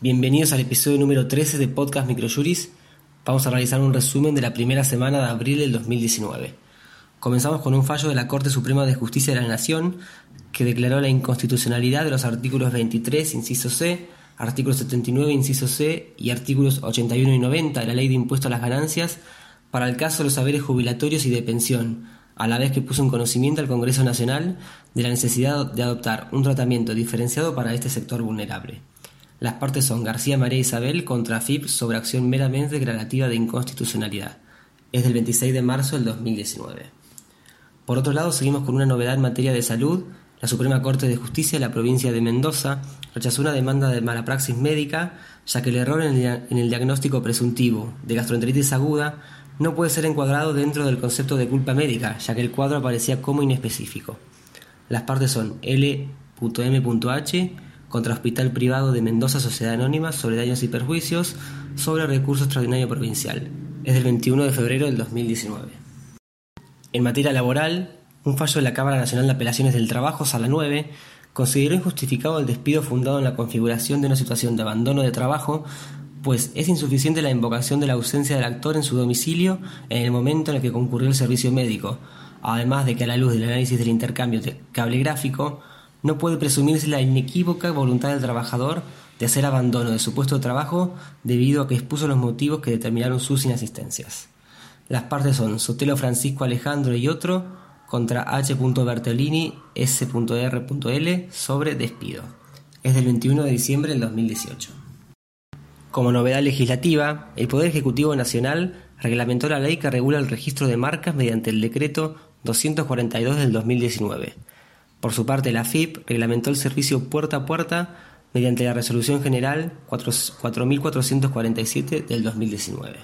Bienvenidos al episodio número 13 de Podcast Microjuris. Vamos a realizar un resumen de la primera semana de abril del 2019. Comenzamos con un fallo de la Corte Suprema de Justicia de la Nación que declaró la inconstitucionalidad de los artículos 23, inciso C, artículo 79, inciso C y artículos 81 y 90 de la Ley de Impuesto a las Ganancias para el caso de los saberes jubilatorios y de pensión, a la vez que puso en conocimiento al Congreso Nacional de la necesidad de adoptar un tratamiento diferenciado para este sector vulnerable. Las partes son García María Isabel contra FIP sobre acción meramente declarativa de inconstitucionalidad. Es del 26 de marzo del 2019. Por otro lado, seguimos con una novedad en materia de salud. La Suprema Corte de Justicia de la provincia de Mendoza rechazó una demanda de mala praxis médica, ya que el error en el, diagnóstico presuntivo de gastroenteritis aguda no puede ser encuadrado dentro del concepto de culpa médica, ya que el cuadro aparecía como inespecífico. Las partes son L.M.H contra Hospital Privado de Mendoza Sociedad Anónima sobre daños y perjuicios sobre recurso extraordinario provincial. Es del 21 de febrero del 2019. En materia laboral, un fallo de la Cámara Nacional de Apelaciones del Trabajo, Sala 9, consideró injustificado el despido fundado en la configuración de una situación de abandono de trabajo, pues es insuficiente la invocación de la ausencia del actor en su domicilio en el momento en el que concurrió el servicio médico, además de que a la luz del análisis del intercambio de cable gráfico, no puede presumirse la inequívoca voluntad del trabajador de hacer abandono de su puesto de trabajo debido a que expuso los motivos que determinaron sus inasistencias. Las partes son Sotelo Francisco Alejandro y otro contra H. Bertolini S.R.L sobre despido. Es del 21 de diciembre del 2018. Como novedad legislativa, el Poder Ejecutivo Nacional reglamentó la ley que regula el registro de marcas mediante el decreto 242 del 2019 por su parte, la FIP reglamentó el servicio puerta a puerta mediante la Resolución General 4447 del 2019.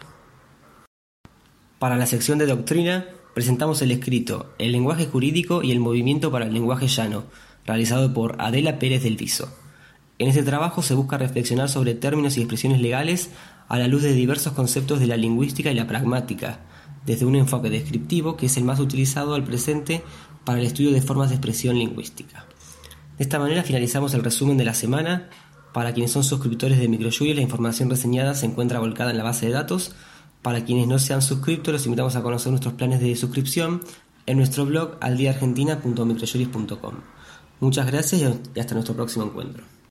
Para la sección de doctrina, presentamos el escrito El lenguaje jurídico y el movimiento para el lenguaje llano, realizado por Adela Pérez del Viso. En este trabajo se busca reflexionar sobre términos y expresiones legales a la luz de diversos conceptos de la lingüística y la pragmática, desde un enfoque descriptivo que es el más utilizado al presente para el estudio de formas de expresión lingüística. De esta manera finalizamos el resumen de la semana. Para quienes son suscriptores de MicroJury, la información reseñada se encuentra volcada en la base de datos. Para quienes no sean suscriptos, los invitamos a conocer nuestros planes de suscripción en nuestro blog aldiaargentina.microjuris.com. Muchas gracias y hasta nuestro próximo encuentro.